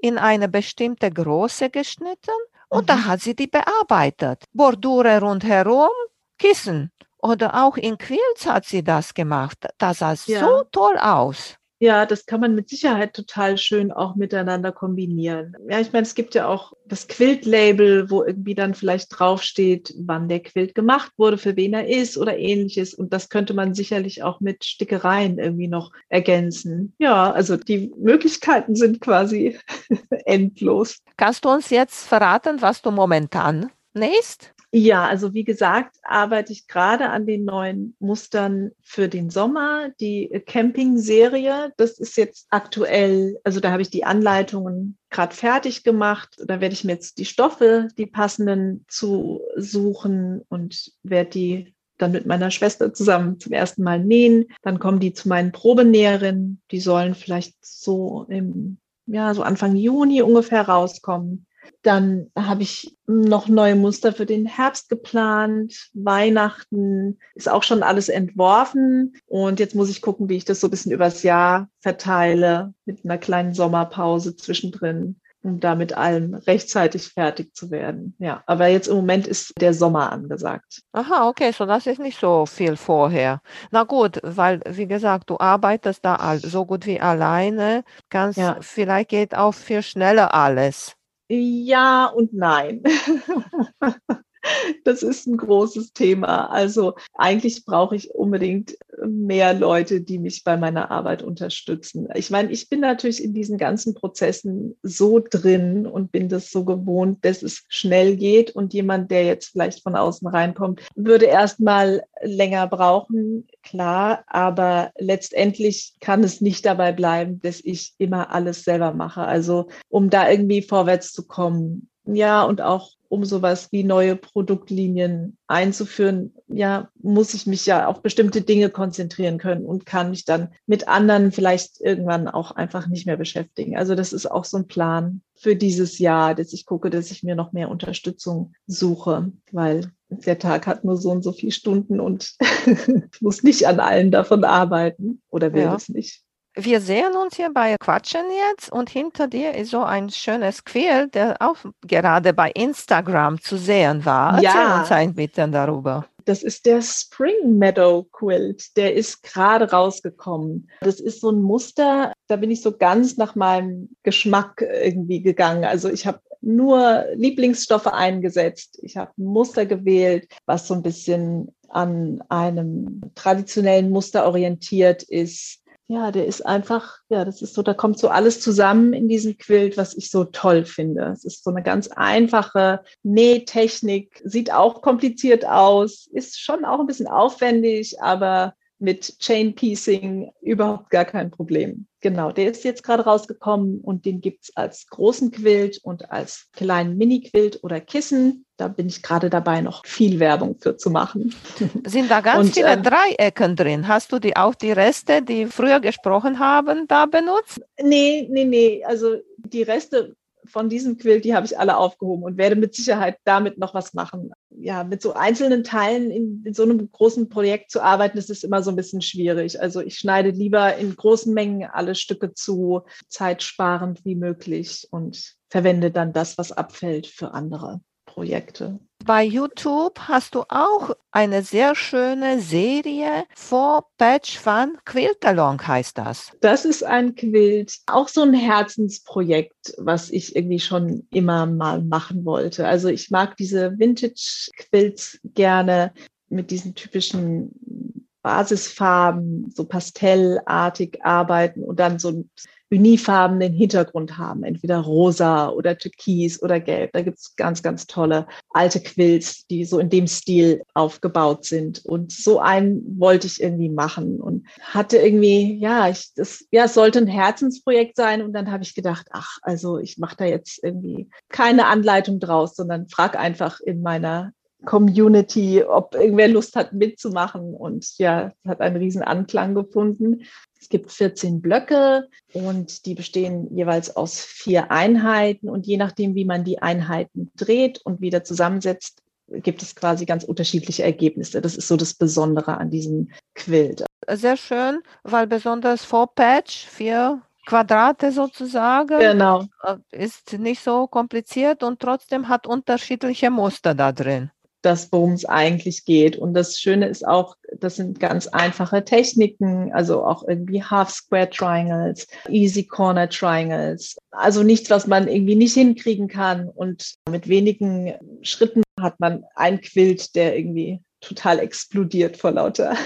in eine bestimmte Größe geschnitten und mhm. da hat sie die bearbeitet. Bordure rundherum, Kissen. Oder auch in Quilts hat sie das gemacht. Das sah ja. so toll aus. Ja, das kann man mit Sicherheit total schön auch miteinander kombinieren. Ja, ich meine, es gibt ja auch das Quilt-Label, wo irgendwie dann vielleicht draufsteht, wann der Quilt gemacht wurde, für wen er ist oder ähnliches. Und das könnte man sicherlich auch mit Stickereien irgendwie noch ergänzen. Ja, also die Möglichkeiten sind quasi endlos. Kannst du uns jetzt verraten, was du momentan nähst? Ja, also wie gesagt, arbeite ich gerade an den neuen Mustern für den Sommer. Die Camping-Serie, das ist jetzt aktuell, also da habe ich die Anleitungen gerade fertig gemacht. Da werde ich mir jetzt die Stoffe, die passenden zu suchen und werde die dann mit meiner Schwester zusammen zum ersten Mal nähen. Dann kommen die zu meinen Probenäherinnen. Die sollen vielleicht so im, ja, so Anfang Juni ungefähr rauskommen. Dann habe ich noch neue Muster für den Herbst geplant. Weihnachten ist auch schon alles entworfen. Und jetzt muss ich gucken, wie ich das so ein bisschen übers Jahr verteile mit einer kleinen Sommerpause zwischendrin um da mit allem rechtzeitig fertig zu werden. Ja, aber jetzt im Moment ist der Sommer angesagt. Aha, okay, so das ist nicht so viel vorher. Na gut, weil wie gesagt, du arbeitest da so gut wie alleine, ganz ja. vielleicht geht auch viel schneller alles. Ja und nein. Das ist ein großes Thema. Also eigentlich brauche ich unbedingt mehr Leute, die mich bei meiner Arbeit unterstützen. Ich meine, ich bin natürlich in diesen ganzen Prozessen so drin und bin das so gewohnt, dass es schnell geht und jemand, der jetzt vielleicht von außen reinkommt, würde erst mal länger brauchen, klar, aber letztendlich kann es nicht dabei bleiben, dass ich immer alles selber mache. Also um da irgendwie vorwärts zu kommen, ja, und auch um sowas wie neue Produktlinien einzuführen, ja, muss ich mich ja auf bestimmte Dinge konzentrieren können und kann mich dann mit anderen vielleicht irgendwann auch einfach nicht mehr beschäftigen. Also das ist auch so ein Plan für dieses Jahr, dass ich gucke, dass ich mir noch mehr Unterstützung suche, weil der Tag hat nur so und so viele Stunden und ich muss nicht an allen davon arbeiten oder will ja. es nicht wir sehen uns hier bei Quatschen jetzt und hinter dir ist so ein schönes Quill, der auch gerade bei Instagram zu sehen war. Ja. Erzähl uns ein bisschen darüber. Das ist der Spring Meadow Quilt. Der ist gerade rausgekommen. Das ist so ein Muster, da bin ich so ganz nach meinem Geschmack irgendwie gegangen. Also ich habe nur Lieblingsstoffe eingesetzt. Ich habe ein Muster gewählt, was so ein bisschen an einem traditionellen Muster orientiert ist ja, der ist einfach, ja, das ist so, da kommt so alles zusammen in diesem Quilt, was ich so toll finde. Es ist so eine ganz einfache Nähtechnik, sieht auch kompliziert aus, ist schon auch ein bisschen aufwendig, aber mit Chain Piecing überhaupt gar kein Problem. Genau, der ist jetzt gerade rausgekommen und den gibt es als großen Quilt und als kleinen Mini-Quilt oder Kissen. Da bin ich gerade dabei, noch viel Werbung für zu machen. Sind da ganz und, viele ähm, Dreiecken drin? Hast du die auch die Reste, die früher gesprochen haben, da benutzt? Nee, nee, nee. Also die Reste von diesem Quilt, die habe ich alle aufgehoben und werde mit Sicherheit damit noch was machen. Ja, mit so einzelnen Teilen in, in, so einem großen Projekt zu arbeiten, das ist immer so ein bisschen schwierig. Also ich schneide lieber in großen Mengen alle Stücke zu, zeitsparend wie möglich und verwende dann das, was abfällt für andere. Projekte. Bei YouTube hast du auch eine sehr schöne Serie Four Patch Fun Quiltalong heißt das. Das ist ein Quilt, auch so ein Herzensprojekt, was ich irgendwie schon immer mal machen wollte. Also ich mag diese Vintage Quilts gerne mit diesen typischen Basisfarben, so pastellartig arbeiten und dann so ein unifarbenen Hintergrund haben, entweder rosa oder türkis oder gelb. Da gibt es ganz, ganz tolle alte Quills, die so in dem Stil aufgebaut sind. Und so einen wollte ich irgendwie machen und hatte irgendwie, ja, ich, das, ja, sollte ein Herzensprojekt sein. Und dann habe ich gedacht, ach, also ich mache da jetzt irgendwie keine Anleitung draus, sondern frag einfach in meiner Community, ob irgendwer Lust hat mitzumachen. Und ja, es hat einen riesen Anklang gefunden. Es gibt 14 Blöcke und die bestehen jeweils aus vier Einheiten. Und je nachdem, wie man die Einheiten dreht und wieder zusammensetzt, gibt es quasi ganz unterschiedliche Ergebnisse. Das ist so das Besondere an diesem Quilt. Sehr schön, weil besonders vor Patch, vier Quadrate sozusagen. Genau. Äh, ist nicht so kompliziert und trotzdem hat unterschiedliche Muster da drin das, worum es eigentlich geht. Und das Schöne ist auch, das sind ganz einfache Techniken, also auch irgendwie Half Square Triangles, Easy Corner Triangles. Also nichts, was man irgendwie nicht hinkriegen kann. Und mit wenigen Schritten hat man ein Quilt, der irgendwie total explodiert vor lauter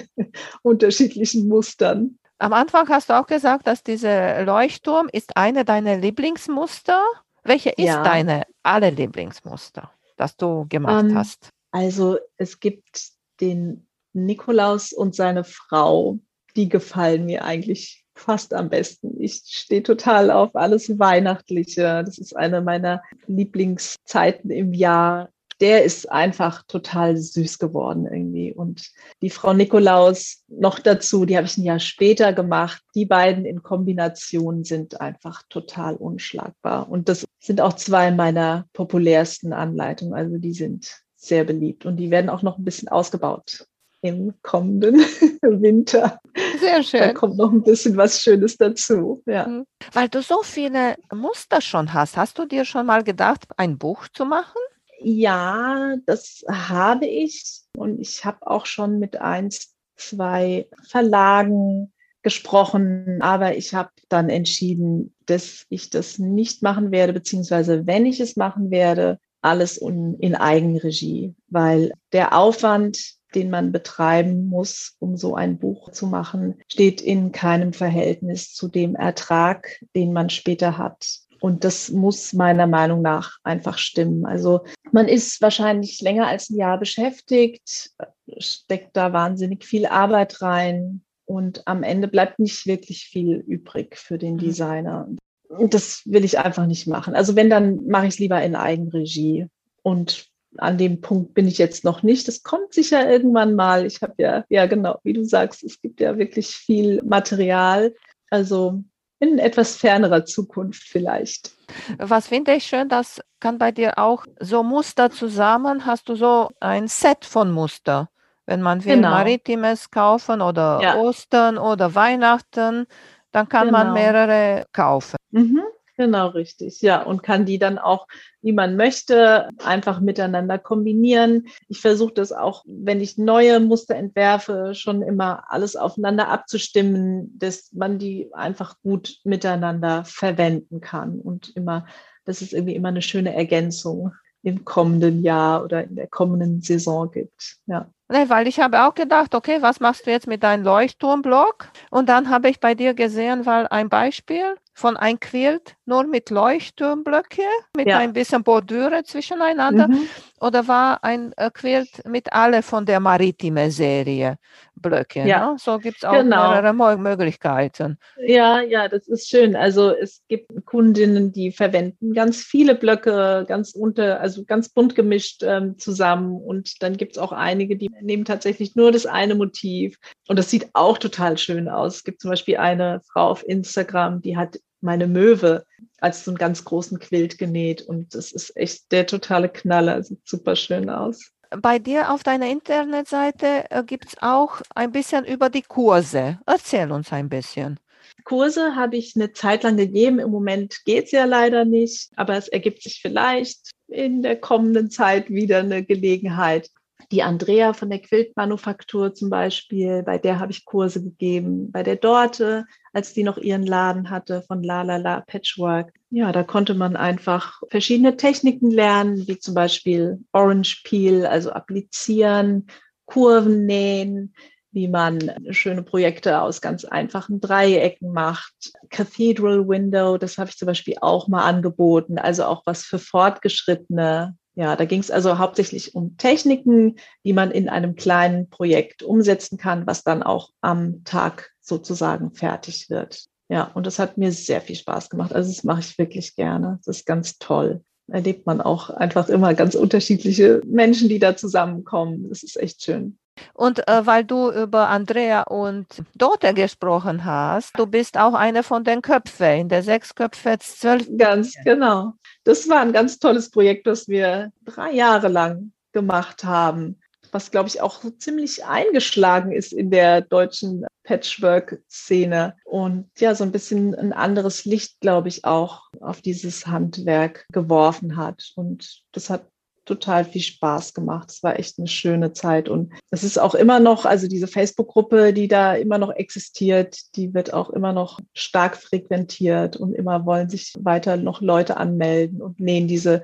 unterschiedlichen Mustern. Am Anfang hast du auch gesagt, dass dieser Leuchtturm ist eine deiner Lieblingsmuster. Welche ist ja. deine alle Lieblingsmuster? Das du gemacht ähm, hast? Also es gibt den Nikolaus und seine Frau, die gefallen mir eigentlich fast am besten. Ich stehe total auf alles Weihnachtliche. Das ist eine meiner Lieblingszeiten im Jahr der ist einfach total süß geworden irgendwie. Und die Frau Nikolaus noch dazu, die habe ich ein Jahr später gemacht. Die beiden in Kombination sind einfach total unschlagbar. Und das sind auch zwei meiner populärsten Anleitungen. Also die sind sehr beliebt und die werden auch noch ein bisschen ausgebaut im kommenden Winter. Sehr schön. Da kommt noch ein bisschen was Schönes dazu. Ja. Mhm. Weil du so viele Muster schon hast, hast du dir schon mal gedacht, ein Buch zu machen? Ja, das habe ich. Und ich habe auch schon mit eins, zwei Verlagen gesprochen, aber ich habe dann entschieden, dass ich das nicht machen werde, beziehungsweise wenn ich es machen werde, alles in, Eigenregie, weil der Aufwand, den man betreiben muss, um so ein Buch zu machen, steht in keinem Verhältnis zu dem Ertrag, den man später hat. Und das muss meiner Meinung nach einfach stimmen. Also man ist wahrscheinlich länger als ein Jahr beschäftigt, steckt da wahnsinnig viel Arbeit rein und am Ende bleibt nicht wirklich viel übrig für den mhm. Designer. Und das will ich einfach nicht machen. Also wenn, dann mache ich es lieber in Eigenregie. Und an dem Punkt bin ich jetzt noch nicht. Das kommt sicher irgendwann mal. Ich habe ja, ja genau, wie du sagst, es gibt ja wirklich viel Material. Also in etwas fernerer Zukunft vielleicht. Was finde ich schön, das kann bei dir auch so Muster zusammen, hast du so ein Set von Muster. Wenn man will genau. Maritimes kaufen oder ja. Ostern oder Weihnachten, dann kann genau. man mehrere kaufen. Mhm. Genau, richtig. Ja, und kann die dann auch, wie man möchte, einfach miteinander kombinieren. Ich versuche das auch, wenn ich neue Muster entwerfe, schon immer alles aufeinander abzustimmen, dass man die einfach gut miteinander verwenden kann und immer, dass es irgendwie immer eine schöne Ergänzung im kommenden Jahr oder in der kommenden Saison gibt. Ja. Nee, weil ich habe auch gedacht, okay, was machst du jetzt mit deinem Leuchtturmblock? Und dann habe ich bei dir gesehen, weil ein Beispiel von ein Quilt nur mit Leuchtturmblöcke, mit ja. ein bisschen Bordüre zwischeneinander. Mhm. Oder war ein äh, Quilt mit alle von der maritime Serie Blöcke? Ja. Ne? So gibt es auch genau. mehrere Möglichkeiten. Ja, ja, das ist schön. Also es gibt Kundinnen, die verwenden ganz viele Blöcke, ganz unter, also ganz bunt gemischt ähm, zusammen. Und dann gibt es auch einige, die nehmen tatsächlich nur das eine Motiv. Und das sieht auch total schön aus. Es gibt zum Beispiel eine Frau auf Instagram, die hat meine Möwe als so einen ganz großen Quilt genäht. Und das ist echt der totale Knaller. Sieht super schön aus. Bei dir auf deiner Internetseite äh, gibt es auch ein bisschen über die Kurse. Erzähl uns ein bisschen. Kurse habe ich eine Zeit lang gegeben. Im Moment geht es ja leider nicht, aber es ergibt sich vielleicht. in der kommenden Zeit wieder eine Gelegenheit. Die Andrea von der Quiltmanufaktur zum Beispiel, bei der habe ich Kurse gegeben. Bei der Dorte, als die noch ihren Laden hatte von La La La Patchwork. Ja, da konnte man einfach verschiedene Techniken lernen, wie zum Beispiel Orange Peel, also applizieren, Kurven nähen, wie man schöne Projekte aus ganz einfachen Dreiecken macht. Cathedral Window, das habe ich zum Beispiel auch mal angeboten, also auch was für Fortgeschrittene. Ja, da ging es also hauptsächlich um Techniken, die man in einem kleinen Projekt umsetzen kann, was dann auch am Tag sozusagen fertig wird. Ja, und das hat mir sehr viel Spaß gemacht. Also das mache ich wirklich gerne. Das ist ganz toll. Erlebt man auch einfach immer ganz unterschiedliche Menschen, die da zusammenkommen. Das ist echt schön. Und äh, weil du über Andrea und Dote gesprochen hast, du bist auch eine von den Köpfen in der sechs Köpfe, zwölf. Ganz genau. Das war ein ganz tolles Projekt, das wir drei Jahre lang gemacht haben, was, glaube ich, auch ziemlich eingeschlagen ist in der deutschen Patchwork-Szene und ja, so ein bisschen ein anderes Licht, glaube ich, auch auf dieses Handwerk geworfen hat. Und das hat total viel Spaß gemacht. Es war echt eine schöne Zeit. Und es ist auch immer noch, also diese Facebook-Gruppe, die da immer noch existiert, die wird auch immer noch stark frequentiert und immer wollen sich weiter noch Leute anmelden und nähen diese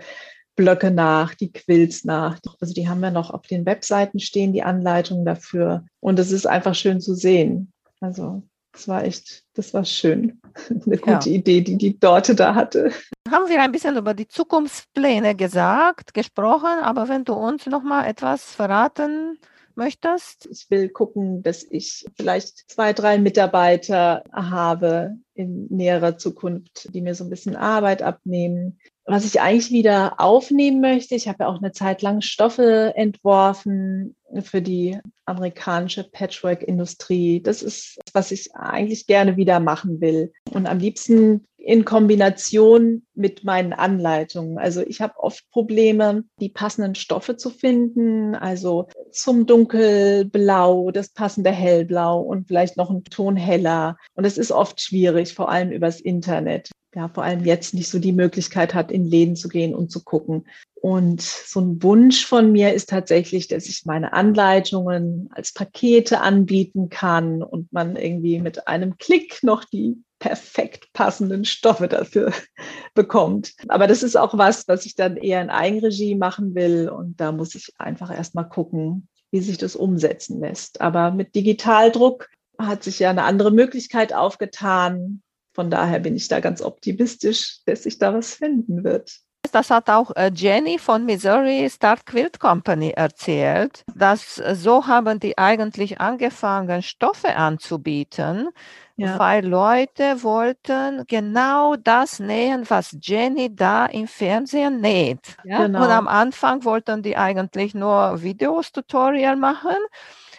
Blöcke nach, die Quills nach. Also die haben wir noch auf den Webseiten stehen, die Anleitungen dafür. Und es ist einfach schön zu sehen. Also das war echt, das war schön. Eine gute ja. Idee, die die Dorte da hatte. Haben wir ein bisschen über die Zukunftspläne gesagt, gesprochen, aber wenn du uns noch mal etwas verraten möchtest? Ich will gucken, dass ich vielleicht zwei, drei Mitarbeiter habe in näherer Zukunft, die mir so ein bisschen Arbeit abnehmen. Was ich eigentlich wieder aufnehmen möchte, ich habe ja auch eine Zeit lang Stoffe entworfen für die amerikanische Patchwork-Industrie. Das ist, was ich eigentlich gerne wieder machen will. Und am liebsten in Kombination mit meinen Anleitungen. Also ich habe oft Probleme, die passenden Stoffe zu finden, also zum Dunkelblau, das passende Hellblau und vielleicht noch ein Ton heller. Und es ist oft schwierig, vor allem übers Internet. Ja, vor allem jetzt nicht so die Möglichkeit hat, in Läden zu gehen und zu gucken. Und so ein Wunsch von mir ist tatsächlich, dass ich meine Anleitungen als Pakete anbieten kann und man irgendwie mit einem Klick noch die perfekt passenden Stoffe dafür bekommt. Aber das ist auch was, was ich dann eher in Eigenregie machen will. Und da muss ich einfach erstmal gucken, wie sich das umsetzen lässt. Aber mit Digitaldruck hat sich ja eine andere Möglichkeit aufgetan. Von daher bin ich da ganz optimistisch, dass sich da was finden wird. Das hat auch äh, Jenny von Missouri Start Quilt Company erzählt, dass äh, so haben die eigentlich angefangen, Stoffe anzubieten, ja. weil Leute wollten genau das nähen, was Jenny da im Fernsehen näht. Ja? Genau. Und am Anfang wollten die eigentlich nur Videos, Tutorial machen.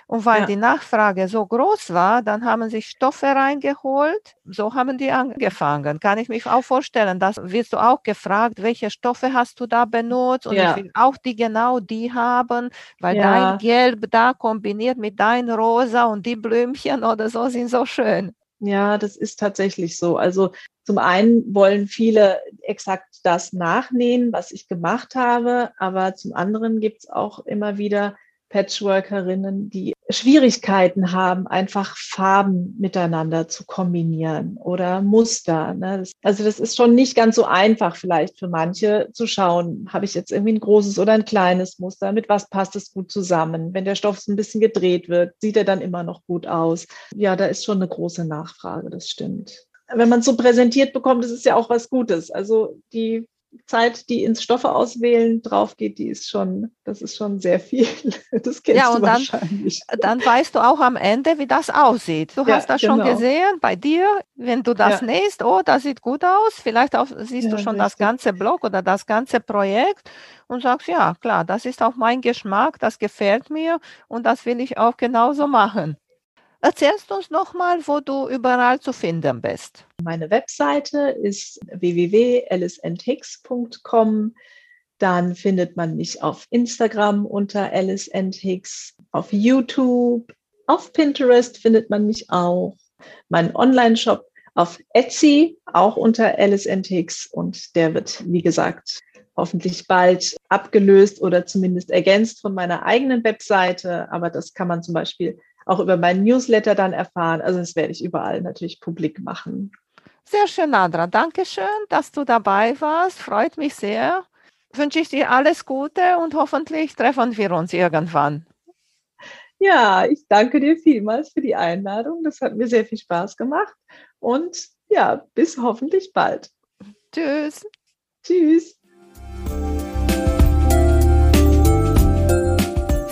Und weil ja. die Nachfrage so groß war, dann haben sie Stoffe reingeholt. So haben die angefangen. Kann ich mich auch vorstellen, das wirst du auch gefragt, welche Stoffe hast du da benutzt? Und ja. ich will auch die genau die haben, weil ja. dein Gelb da kombiniert mit dein Rosa und die Blümchen oder so sind so schön. Ja, das ist tatsächlich so. Also zum einen wollen viele exakt das nachnähen, was ich gemacht habe, aber zum anderen gibt es auch immer wieder Patchworkerinnen, die Schwierigkeiten haben, einfach Farben miteinander zu kombinieren oder Muster. Ne? also das ist schon nicht ganz so einfach vielleicht für manche zu schauen, habe ich jetzt irgendwie ein großes oder ein kleines Muster, mit was passt es gut zusammen. Wenn der Stoff ein bisschen gedreht wird, sieht er dann immer noch gut aus. Ja, da ist schon eine große Nachfrage, das stimmt wenn man es so präsentiert bekommt, das ist ja auch was Gutes. Also die Zeit, die ins Stoffe auswählen drauf geht, die ist schon, das ist schon sehr viel. Das kennst ja, und du dann, wahrscheinlich. Dann weißt du auch am Ende, wie das aussieht. Du ja, hast das genau. schon gesehen bei dir, wenn du das ja. nähst, oh, das sieht gut aus. Vielleicht auch siehst ja, du schon richtig. das ganze Blog oder das ganze Projekt und sagst, ja, klar, das ist auch mein Geschmack, das gefällt mir und das will ich auch genauso machen. Erzählst uns nochmal, wo du überall zu finden bist. Meine Webseite ist www.aliceandhicks.com. Dann findet man mich auf Instagram unter Alice Hicks, auf YouTube, auf Pinterest findet man mich auch. Mein Online-Shop auf Etsy, auch unter Alice Hicks und der wird, wie gesagt, hoffentlich bald abgelöst oder zumindest ergänzt von meiner eigenen Webseite. Aber das kann man zum Beispiel auch über meinen Newsletter dann erfahren. Also das werde ich überall natürlich publik machen. Sehr schön, Nadra. Dankeschön, dass du dabei warst. Freut mich sehr. Wünsche ich dir alles Gute und hoffentlich treffen wir uns irgendwann. Ja, ich danke dir vielmals für die Einladung. Das hat mir sehr viel Spaß gemacht. Und ja, bis hoffentlich bald. Tschüss. Tschüss.